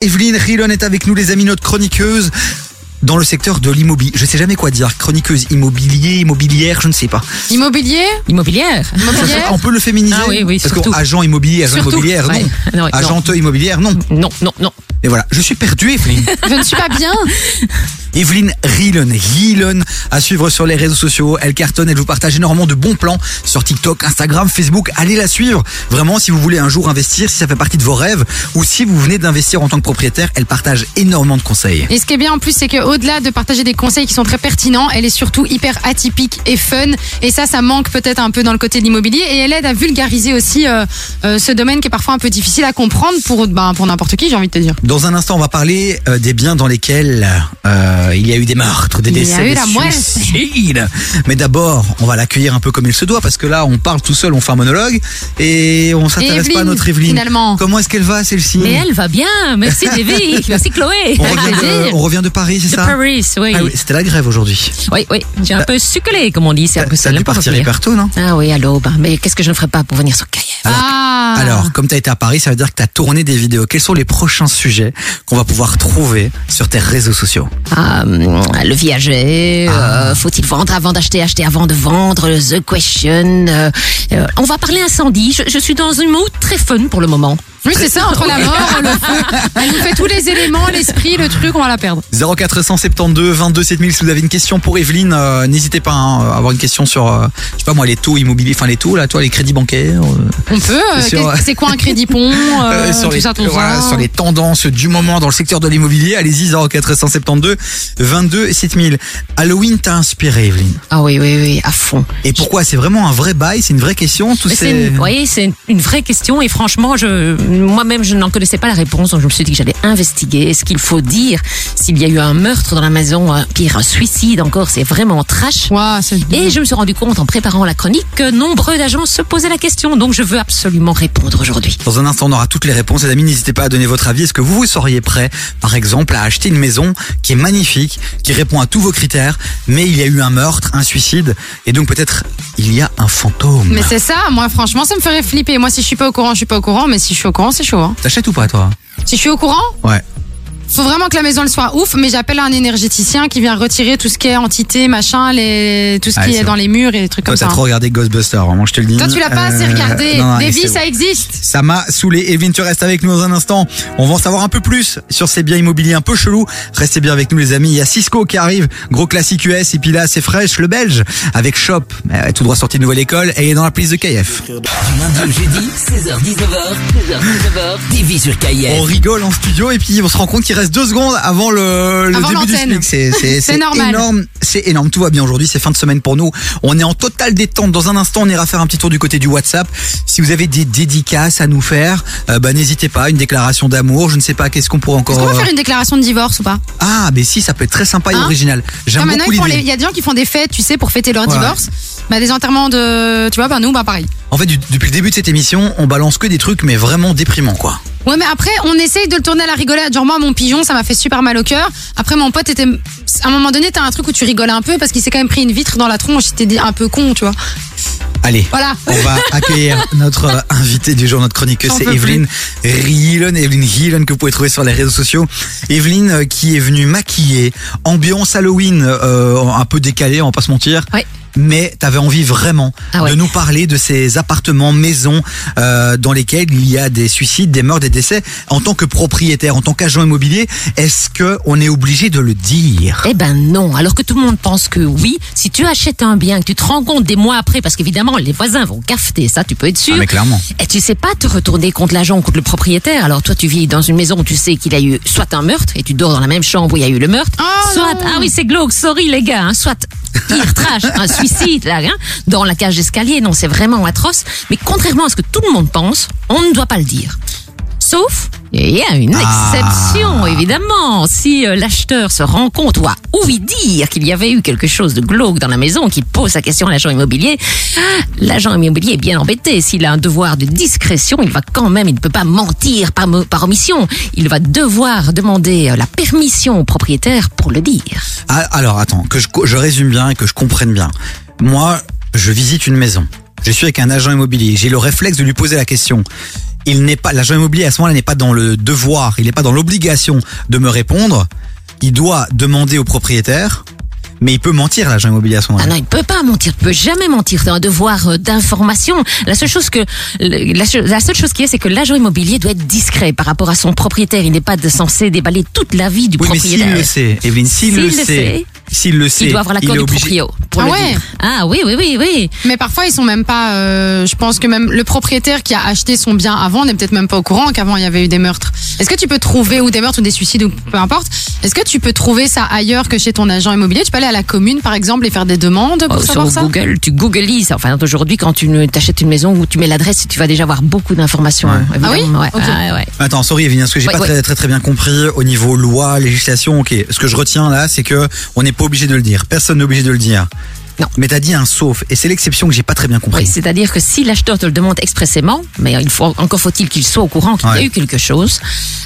Evelyne Rilon est avec nous, les amis, notre chroniqueuse dans le secteur de l'immobilier. Je sais jamais quoi dire. Chroniqueuse immobilier, immobilière, je ne sais pas. Immobilier Immobilière. Immobilière On peut le féminiser Ah oui, oui, Parce surtout. que agent immobilier, agent Surtout. immobilière, non. Ouais. Non, ouais, Agente immobilière, non. Non, non, non. Et voilà, je suis perdu, Evelyne. Je ne suis pas bien. Evelyne Rilon, Rilon, à suivre sur les réseaux sociaux. Elle cartonne, elle vous partage énormément de bons plans sur TikTok, Instagram, Facebook. Allez la suivre. Vraiment, si vous voulez un jour investir, si ça fait partie de vos rêves, ou si vous venez d'investir en tant que propriétaire, elle partage énormément de conseils. Et ce qui est bien en plus, c'est qu'au-delà de partager des conseils qui sont très pertinents, elle est surtout hyper atypique et fun. Et ça, ça manque peut-être un peu dans le côté de l'immobilier. Et elle aide à vulgariser aussi euh, euh, ce domaine qui est parfois un peu difficile à comprendre pour, ben, pour n'importe qui, j'ai envie de te dire. Dans un instant, on va parler euh, des biens dans lesquels euh, il y a eu des meurtres, des Il y a décès, eu des la moelle. suicides. Mais d'abord, on va l'accueillir un peu comme il se doit, parce que là, on parle tout seul, on fait un monologue, et on s'intéresse pas à notre Evelyne. finalement. Comment est-ce qu'elle va, celle-ci Mais elle va bien. Merci, Davy. Merci, Chloé. on revient, de, on revient de Paris, c'est De ça Paris, oui. Ah oui, c'était la grève aujourd'hui. Oui, oui. J'ai un peu succolé, comme on dit. C'est un peu Ça a dû partir hyper tôt, non Ah oui, à l'aube. Mais qu'est-ce que je ne ferais pas pour venir sur Cahiers Ah. Alors, comme tu as été à Paris, ça veut dire que tu as tourné des vidéos. Quels sont les prochains sujets qu'on va pouvoir trouver sur tes réseaux sociaux Ah, hum, le viager, Ah. euh, faut-il vendre avant d'acheter, acheter avant de vendre, the question. euh, euh, on va parler incendie. Je, je suis dans un mood très fun pour le moment. Oui, c'est ça, entre la mort, le feu. Elle nous fait tous les éléments, l'esprit, le truc, on va la perdre. 0472 22 7000 si vous avez une question pour Evelyne, euh, n'hésitez pas hein, à avoir une question sur, euh, je sais pas moi, les taux immobiliers, enfin les taux là, toi, les crédits bancaires. euh, On peut. euh, C'est quoi un crédit pont sur, Tout les, ça, tout voilà, ça. sur les tendances du moment dans le secteur de l'immobilier. Allez-y, 0472 22 7000. Halloween t'a inspiré, Evelyne? Ah oui, oui, oui, à fond. Et pourquoi C'est vraiment un vrai bail, c'est une vraie question. Tout ces- une, oui, c'est une vraie question et franchement, je, moi-même, je n'en connaissais pas la réponse, donc je me suis dit que j'allais investiguer ce qu'il faut dire s'il y a eu un meurtre dans la maison, un pire, un suicide encore, c'est vraiment trash. Et je me suis rendu compte en préparant la chronique que nombreux d'agents se posaient la question, donc je veux absolument répondre aujourd'hui. Dans un instant, on aura toutes les réponses. Les amis, n'hésitez pas à donner votre avis. Est-ce que vous, vous seriez prêt, par exemple, à acheter une maison qui est magnifique, qui répond à tous vos critères, mais il y a eu un meurtre, un suicide, et donc peut-être il y a un fantôme? Mais c'est ça, moi franchement ça me ferait flipper. Moi si je suis pas au courant, je suis pas au courant, mais si je suis au courant, c'est chaud. Hein. T'achètes ou pas, toi? Si je suis au courant, Ouais. Faut vraiment que la maison elle soit ouf, mais j'appelle un énergéticien qui vient retirer tout ce qui est entité, machin, les... tout ce Ouais, qui est dans les murs et des trucs Toi, comme t'as ça. trop regardé Ghostbusters, vraiment, je te le dis. Toi tu l'as pas assez Euh, regardé. non, non, Des c'est vies bon. ça existe. Ça m'a saoulé. Evelyne, tu restes avec nous dans un instant. On va en savoir un peu plus sur ces biens immobiliers un peu chelous. Restez bien avec nous, les amis. Il y a Cisco qui arrive. Gros classique US. Et puis là, c'est fraîche, le belge. Avec Shop. Euh, Tout droit sorti de nouvelle école. Et il est dans la piste de KF. Du lundi au jeudi, 16h-19h, 16h-19h, TV sur On rigole en studio. Et puis, on se rend compte qu'il reste deux secondes avant le, le Avant début du. SMIC. C'est, normal. énorme. C'est énorme. Tout va bien aujourd'hui. C'est fin de semaine pour nous. On est en totale détente. Dans un instant, on ira faire un petit tour du côté du WhatsApp. Si vous avez des dédicaces à nous faire, euh, bah, n'hésitez pas. Une déclaration d'amour. Je ne sais pas qu'est-ce qu'on pourrait encore. Est-ce qu'on va euh, faire une déclaration de divorce ou pas? Ah, mais si, ça peut être très sympa et Hein? original. J'aime beaucoup l'idée. il y a des gens qui font des fêtes, tu sais, pour fêter leur Ouais. divorce. Bah, des enterrements de. Tu vois, bah nous, bah pareil. En fait, du- depuis le début de cette émission, on balance que des trucs, mais vraiment déprimants, quoi. Ouais, mais après, on essaye de le tourner à la rigolade. Genre, moi, mon pigeon, ça m'a fait super mal au cœur. Après, mon pote était. À un moment donné, t'as un truc où tu rigoles un peu parce qu'il s'est quand même pris une vitre dans la tronche. C'était dit un peu con, tu vois. Allez. Voilà. On va accueillir notre euh, invité du jour, notre chroniqueuse, J'en c'est peux Evelyne Rielon, Evelyne Rielon que vous pouvez trouver sur les réseaux sociaux. Evelyne euh, qui est venue maquiller, ambiance Halloween euh, un peu décalée, on va pas se mentir. Ouais. Mais t'avais envie vraiment Ah ouais. de nous parler de ces appartements, maisons euh, dans lesquels il y a des suicides, des meurtres, des décès. En tant que propriétaire, en tant qu'agent immobilier, est-ce que on est obligé de le dire? Eh ben non, alors que tout le monde pense que oui, si tu achètes un bien, que tu te rends compte des mois après, parce qu'évidemment les voisins vont cafeter, ça tu peux être sûr. Ah, mais clairement. Et tu sais pas te retourner contre l'agent ou contre le propriétaire. Alors toi tu vis dans une maison où tu sais qu'il y a eu soit un meurtre et tu dors dans la même chambre où il y a eu le meurtre, Oh soit non. ah oui c'est glauque, sorry les gars, hein, soit pire trash, un suicide là, hein, dans la cage d'escalier. Non, c'est vraiment atroce. Mais contrairement à ce que tout le monde pense, on ne doit pas le dire. Sauf, il y a une Ah. exception, évidemment. Si euh, l'acheteur se rend compte ou a ouï dire qu'il y avait eu quelque chose de glauque dans la maison, qu'il pose sa question à l'agent immobilier, ah, l'agent immobilier est bien embêté. S'il a un devoir de discrétion, il va quand même, il ne peut pas mentir par, omission. Il va devoir demander euh, la permission au propriétaire pour le dire. Ah, alors attends, que je, je résume bien et que je comprenne bien. Moi, je visite une maison. Je suis avec un agent immobilier. J'ai le réflexe de lui poser la question. Il n'est pas l'agent immobilier à ce moment-là n'est pas dans le devoir, il n'est pas dans l'obligation de me répondre. Il doit demander au propriétaire, mais il peut mentir l'agent immobilier à ce Ah moment-là. non, il peut pas mentir, il peut jamais mentir. C'est un devoir euh, d'information. La seule chose que la, seule chose qui est, c'est que l'agent immobilier doit être discret par rapport à son propriétaire. Il n'est pas censé déballer toute la vie du oui, mais s'il propriétaire. le sait, Evelyne, s'il S'il le le sait, sait, s'il le sait, il doit avoir l'accord est du obligé. proprio pour Ah le ouais dire. Ah oui, oui, oui, oui. Mais parfois, ils sont même pas. euh, je pense que même le propriétaire qui a acheté son bien avant n'est peut-être même pas au courant qu'avant il y avait eu des meurtres. Est-ce que tu peux trouver ou des meurtres ou des suicides ou peu importe Est-ce que tu peux trouver ça ailleurs que chez ton agent immobilier? Tu peux aller à la commune par exemple et faire des demandes pour Oh, savoir sur ça? Google, tu googleises. Enfin, aujourd'hui, quand tu t'achètes une maison où tu mets l'adresse, tu vas déjà avoir beaucoup d'informations. Ouais. évidemment. Ah oui? Ouais, ouais. Attends, sorry Evelyne, parce que j'ai Ouais, pas ouais. très, très très bien compris au niveau loi, législation. Ok, ce que je retiens là, c'est que on n'est pas obligé de le dire. Personne n'est obligé de le dire. Non. Mais t'as dit un sauf, et c'est l'exception que j'ai pas très bien compris. Oui, c'est-à-dire que si l'acheteur te le demande expressément, mais il faut encore faut-il qu'il soit au courant qu'il y a eu quelque chose,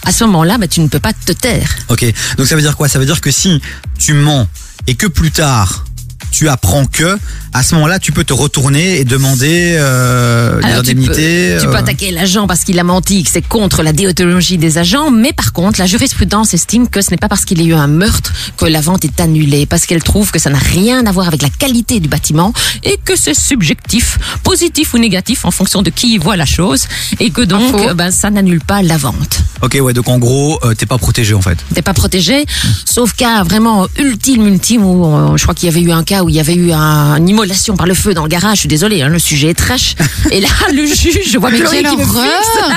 à ce moment-là, bah, tu ne peux pas te taire. Ok, donc ça veut dire quoi? Ça veut dire que si tu mens et que plus tard tu apprends que, à ce moment-là, tu peux te retourner et demander euh, Alors, tu peux, tu peux euh, attaquer l'agent parce qu'il a menti, que c'est contre la déontologie des agents, mais par contre, la jurisprudence estime que ce n'est pas parce qu'il y a eu un meurtre que la vente est annulée, parce qu'elle trouve que ça n'a rien à voir avec la qualité du bâtiment et que c'est subjectif, positif ou négatif en fonction de qui voit la chose, et que donc, euh, ben, ça n'annule pas la vente. Ok, ouais, donc en gros, euh, t'es pas protégé en fait. T'es pas protégé, sauf cas vraiment ultime, ultime, où euh, je crois qu'il y avait eu un cas où il y avait eu un, une immolation par le feu dans le garage. Je suis désolée, hein, le sujet est trash. Et là, le juge, je vois Mais Chloé qui me fixe.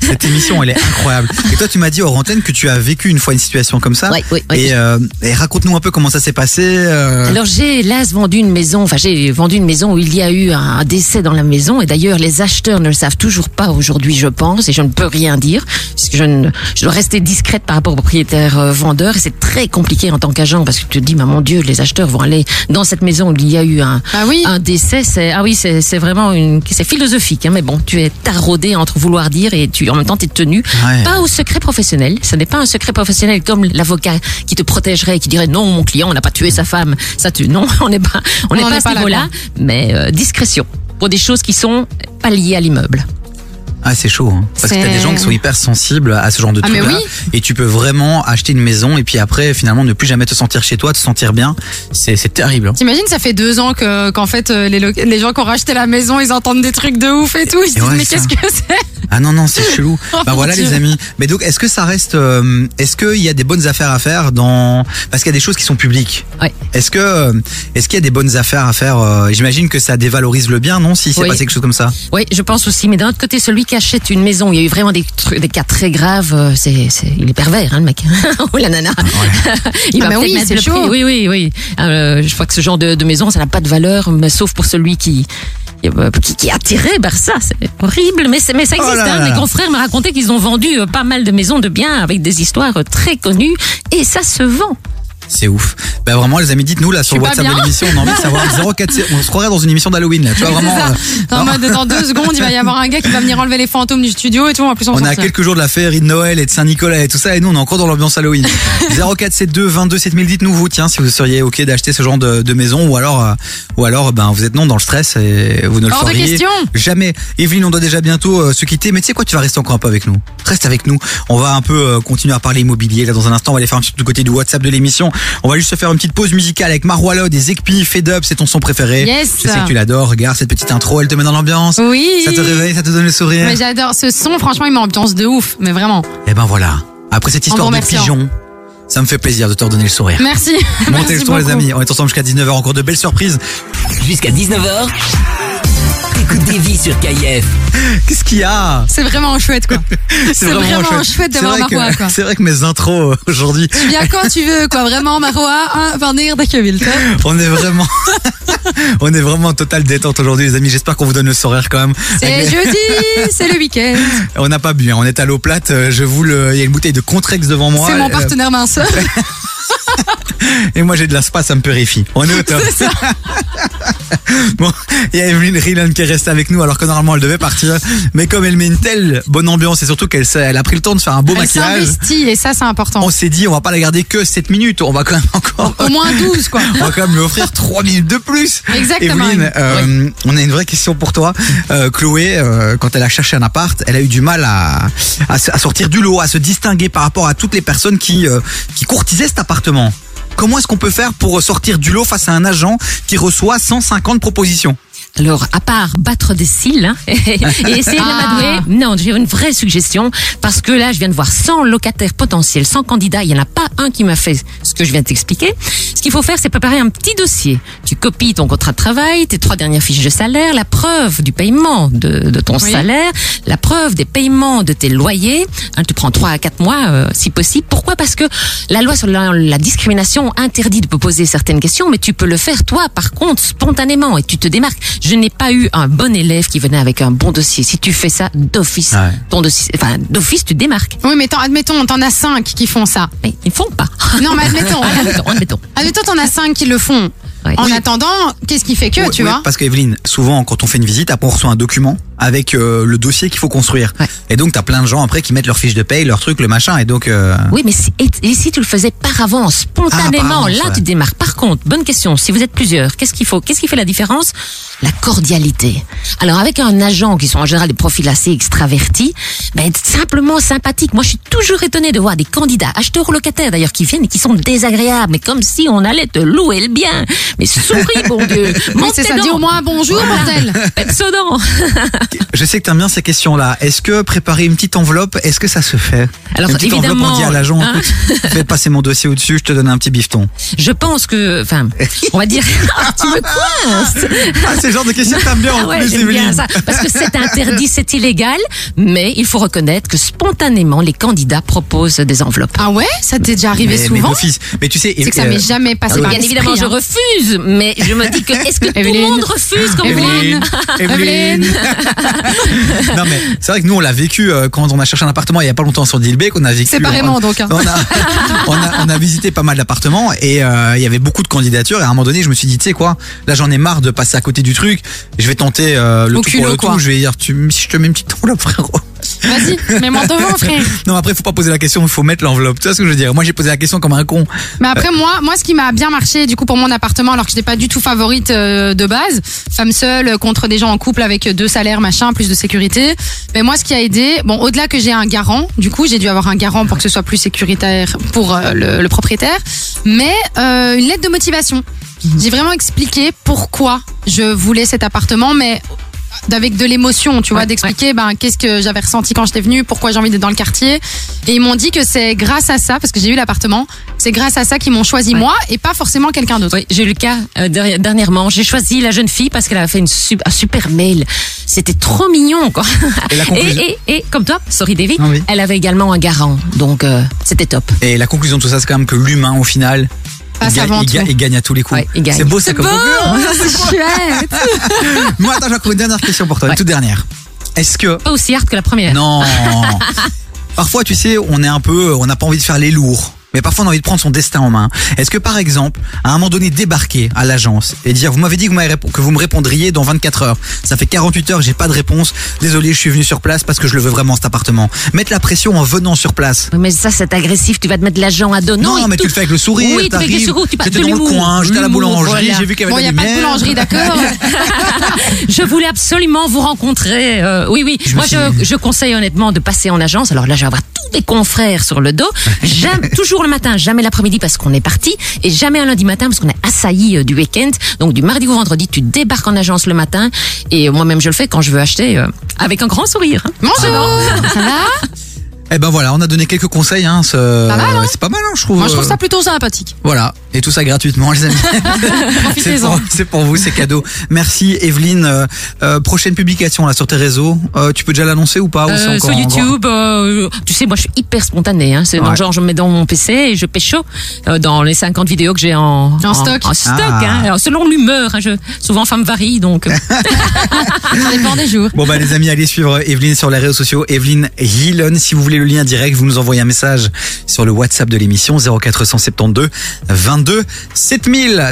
Cette émission, elle est incroyable. Et toi, tu m'as dit hors antenne que tu as vécu une fois une situation comme ça. Oui, oui, oui. Et, euh, et raconte-nous un peu comment ça s'est passé. euh, Alors j'ai hélas vendu une maison, enfin j'ai vendu une maison où il y a eu un décès dans la maison et d'ailleurs les acheteurs ne le savent toujours pas aujourd'hui je pense et je ne peux rien dire puisque je, ne, je dois rester discrète par rapport au propriétaire euh, vendeur et c'est très compliqué en tant qu'agent parce que tu te dis mais mon Dieu les acheteurs vont aller dans cette maison où il y a eu un, Ah oui. un décès. C'est ah oui c'est c'est vraiment une c'est philosophique hein, mais bon tu es taraudé entre vouloir dire et tu en même temps tu es tenu. Ouais. pas au secret professionnel. Ce n'est pas un secret professionnel comme l'avocat qui te protégerait qui dirait non mon client n'a pas tué sa femme. Ça tu non on n'est pas on n'est On pas n'est à ce pas là, niveau-là. Mais euh, discrétion pour des choses qui sont pas liées à l'immeuble Ah, c'est chaud. Hein. Parce que t'as des gens qui sont hyper sensibles à ce genre de Ah, trucs-là. oui. Et tu peux vraiment acheter une maison et puis après, finalement, ne plus jamais te sentir chez toi, te sentir bien. C'est c'est terrible. hein. T'imagines, ça fait deux ans que qu'en fait euh, les, les gens qui ont racheté la maison, ils entendent des trucs de ouf et tout. Ils se disent ouais, mais qu'est-ce que c'est? Ah non, non, c'est chelou. Oh, bah voilà, Dieu. les amis. Mais donc, est-ce que ça reste. euh, est-ce qu'il y a des bonnes affaires à faire dans. Parce qu'il y a des choses qui sont publiques. Ouais. Est-ce que. euh, Est-ce qu'il y a des bonnes affaires à faire J'imagine que ça dévalorise le bien, non Si c'est Oui. passé quelque chose comme ça? oui je pense aussi mais d'un autre côté celui qui achète une maison il y a eu vraiment des trucs des cas très graves euh, c'est il est pervers hein, le mec ou la nana il Ah, mais peut-être oui, mettre c'est le chaud. prix. oui oui oui Euh, je crois que ce genre de, de maison ça n'a pas de valeur mais sauf pour celui qui qui, qui est attiré par ça, c'est horrible, mais, c'est- mais ça Oh existe. là là hein. là. Mes confrères me racontaient qu'ils ont vendu euh, pas mal de maisons de biens avec des histoires euh, très connues, et ça se vend. C'est ouf. Bah vraiment, les amis, dites-nous là sur le WhatsApp de l'émission, on a envie de savoir 04. On se croirait dans une émission d'Halloween là. Tu vois vraiment. Euh, En mode dans deux secondes, il va y avoir un gars qui va venir enlever les fantômes du studio et tout. En plus, on, On sort. quelques jours de la féerie de Noël et de Saint-Nicolas et tout ça, et nous on est encore dans l'ambiance Halloween. 0472 22 7000, dites-nous vous, tiens, si vous seriez ok d'acheter ce genre de, de maison, ou alors, euh, ou alors, ben vous êtes non dans le stress et vous ne le Hors de feriez question. jamais. Evelyne, on doit déjà bientôt euh, se quitter, mais tu sais quoi, tu vas rester encore un peu avec nous. Reste avec nous. On va un peu continuer à parler immobilier là dans un instant. On va aller faire un petit du côté du WhatsApp de l'émission. On va juste se faire une petite pause musicale avec Marwalo des Zekpi, Fed Up, c'est ton son préféré. Yes. Je sais que tu l'adores. Regarde cette petite intro, elle te met dans l'ambiance. Oui. Ça te réveille, ça te donne le sourire. Mais j'adore ce son. Franchement, il m'ambiance de ouf. Mais vraiment. Et ben voilà. Après cette histoire de pigeon, ça me fait plaisir de te redonner le sourire. Merci. Montez le Merci son les amis, on est ensemble jusqu'à 19h, encore de belles surprises. Jusqu'à 19h, t'écoutes des vies sur KIF. Qu'est-ce qu'il y a? C'est vraiment chouette, quoi. C'est vraiment chouette d'avoir C'est vrai que- Marois, quoi. C'est vrai que mes intros euh, aujourd'hui, Tu viens quand tu veux, quoi. Vraiment, Marois, hein, tu veux. on est vraiment, on est vraiment en totale détente aujourd'hui les amis. J'espère qu'on vous donne le sourire quand même. C'est jeudi, c'est le week-end. On n'a pas bu, hein. on est à l'eau plate. euh, Je vous le, il y a une bouteille de Contrex devant moi. C'est mon euh, partenaire minceur. Et moi j'ai de la spa, ça me purifie. On est au top. Bon, il y a Evelyn Rielan qui est restée avec nous alors que normalement elle devait partir. Mais comme elle met une telle bonne ambiance et surtout qu'elle elle a pris le temps de faire un beau Elle maquillage, s'investit et ça, c'est important. on s'est dit on va pas la garder que 7 minutes, on va quand même encore... Au moins 12, quoi. On va quand même lui offrir 3 minutes de plus. Exactement. Evelyne, euh, on a une vraie question pour toi. Euh, Chloé, euh, quand elle a cherché un appart, elle a eu du mal à, à, se- à sortir du lot, à se distinguer par rapport à toutes les personnes qui, euh, qui courtisaient cet appartement. Comment est-ce qu'on peut faire pour sortir du lot face à un agent qui reçoit 150 propositions Alors, à part battre des cils hein, et, et essayer de Ah. m'adouer, non, j'ai une vraie suggestion parce que là, je viens de voir 100 locataires potentiels, 100 candidats. Il n'y en a pas un qui m'a fait ce que je viens de t'expliquer. Ce qu'il faut faire, c'est préparer un petit dossier. Tu copies ton contrat de travail, tes trois dernières fiches de salaire, la preuve du paiement de, de ton Oui. salaire, la preuve des paiements de tes loyers. Hein, tu prends trois à quatre mois, euh, si possible. Pourquoi Parce que la loi sur la, la discrimination interdit de poser certaines questions, mais tu peux le faire toi, par contre, spontanément, et tu te démarques. Je n'ai pas eu un bon élève qui venait avec un bon dossier. Si tu fais ça d'office, Ouais. ton dossier, enfin d'office, tu te démarques. Oui, mais admettons, t'en as 5 qui font ça. Mais ils font pas. Non, mais admettons. admettons, admettons. Admettons, t'en as 5 qui le font. Ouais. En Oui. attendant, qu'est-ce qui fait que, Oui, tu oui, vois? Parce qu'Evelyne, souvent quand on fait une visite, après on reçoit un document avec euh, le dossier qu'il faut construire. Ouais. Et donc t'as plein de gens après qui mettent leur fiche de paye, leur truc, le machin, et donc... euh, Oui, mais si, et, et si tu le faisais par avance, spontanément, Ah, par avance, là ouais. tu démarres. Par contre, bonne question, si vous êtes plusieurs, qu'est-ce qu'il faut Qu'est-ce qui fait la différence? La cordialité. Alors avec un agent qui sont en général des profils assez extravertis, ben être simplement sympathique. Moi, je suis toujours étonnée de voir des candidats, acheteurs ou locataires d'ailleurs, qui viennent et qui sont désagréables, mais comme si on allait te louer le bien. Mais souris, bon Dieu. Oui, c'est ça. Dis au moins un bonjour, bordel. Pepsodent. Je sais que t'aimes bien ces questions-là. Est-ce que préparer une petite enveloppe, est-ce que ça se fait Alors, Une petite enveloppe, évidemment, on dit à l'agent, hein. écoute, fais passer mon dossier au-dessus, je te donne un petit bifton. Je pense que, enfin, on va dire, tu me coinces. Ah, c'est le genre de questions que t'aimes bien en Ah ouais, plus, j'aime bien Evelyne. ça. Parce que c'est interdit, c'est illégal, mais il faut reconnaître que spontanément, les candidats proposent des enveloppes. Ah ouais? Ça t'est déjà arrivé Mais, mais souvent? d'office. Mais tu sais, C'est que ça euh, m'est jamais passé ah par Bien l'esprit, évidemment, je hein. refuse, mais je me dis que est-ce que tout le Evelyne. monde refuse comme moi? Evelyne, Evelyne. non mais c'est vrai que nous on l'a vécu euh, quand on a cherché un appartement il y a pas longtemps sur Dilbeek, on a vécu Séparément, on, donc, hein. On a, on a on a visité pas mal d'appartements et euh, il y avait beaucoup de candidatures et à un moment donné je me suis dit tu sais quoi là j'en ai marre de passer à côté du truc je vais tenter euh, le Au tout pour le quoi. tout je vais dire tu si je te mets une petite enveloppe frérot Vas-y, mets-moi devant, frère. non après faut pas poser la question il faut mettre l'enveloppe tu vois ce que je veux dire? Moi j'ai posé la question comme un con Mais après moi, moi ce qui m'a bien marché du coup pour mon appartement alors que j'étais pas du tout favorite euh, de base, femme seule euh, contre des gens en couple avec deux salaires machin, plus de sécurité. Mais moi ce qui a aidé, bon au-delà que j'ai un garant, du coup j'ai dû avoir un garant pour que ce soit plus sécuritaire pour euh, le, le propriétaire, mais euh, une lettre de motivation. J'ai vraiment expliqué pourquoi je voulais cet appartement, mais avec de l'émotion, tu vois, Ouais, d'expliquer ben qu'est-ce que j'avais ressenti quand j'étais venue, pourquoi j'ai envie d'être dans le quartier. Et ils m'ont dit que c'est grâce à ça, parce que j'ai eu l'appartement, c'est grâce à ça qu'ils m'ont choisi Ouais. moi et pas forcément quelqu'un d'autre. Oui, j'ai eu le cas euh, dernièrement. J'ai choisi la jeune fille parce qu'elle avait fait une sup- un super mail. C'était trop mignon, quoi. Et la conclusion- et, et, et comme toi, sorry Davy, Ah oui. elle avait également un garant. Donc, euh, c'était top. et la conclusion de tout ça c'est quand même que l'humain au final Il, gagne- avant il ga- tout. il gagne à tous les coups Ouais, c'est beau ça comme conclusion c'est chouette. moi attends j'ai encore une dernière question pour toi une Ouais. toute dernière est-ce que Pas aussi hard que la première. Non. Parfois, tu sais, on est un peu, on n'a pas envie de faire les lourds. Mais parfois, on a envie de prendre son destin en main. Est-ce que, par exemple, à un moment donné, débarquer à l'agence et dire, vous m'avez dit que vous, m'avez répo- que vous me répondriez dans 24 heures. Ça fait 48 heures, j'ai pas de réponse. Désolé, je suis venu sur place parce que je le veux vraiment, cet appartement. Mettre la pression en venant sur place. Oui, Mais ça, c'est agressif. Tu vas te mettre l'agent à dos. Non, il mais tu le fais avec le sourire. Oui, tu fais avec le sourire, tu J'étais dans le coin, j'étais à la boulangerie, voilà. j'ai vu qu'il y avait Bon, il de n'y la a pas de boulangerie, d'accord Je voulais absolument vous rencontrer. euh, oui, oui. Je Moi, je, je conseille honnêtement de passer en agence. Alors là, je vais avoir tous mes confrères sur le dos. Jamais, toujours le matin, jamais l'après-midi parce qu'on est parti, et jamais un lundi matin parce qu'on est assailli euh, du week-end. Donc du mardi au vendredi, tu débarques en agence le matin. Et moi-même, je le fais quand je veux acheter euh, avec un grand sourire. hein. Bonjour. Ça va? Eh ben voilà, on a donné quelques conseils. Hein, ce- Pas mal, hein c'est pas mal, hein, je trouve. Moi je trouve euh, ça plutôt sympathique. Voilà, et tout ça gratuitement, les amis. c'est pour, vous, c'est cadeau. Merci, Evelyne. Euh, euh, prochaine publication là sur tes réseaux. Euh, tu peux déjà l'annoncer ou pas ou Euh, sur YouTube, euh, tu sais, moi je suis hyper spontanée. Hein. C'est Ouais. genre, je me mets dans mon PC et je pécho euh, dans les 50 vidéos que j'ai en, En stock. En stock Ah. hein. Alors, selon l'humeur, hein, je, souvent femme varie, donc Ça dépend des jours. Bon bah les amis, allez suivre Evelyne sur les réseaux sociaux. Evelyne Hillon, si vous voulez le lien direct, vous nous envoyez un message sur le WhatsApp de l'émission 0472 22 7000.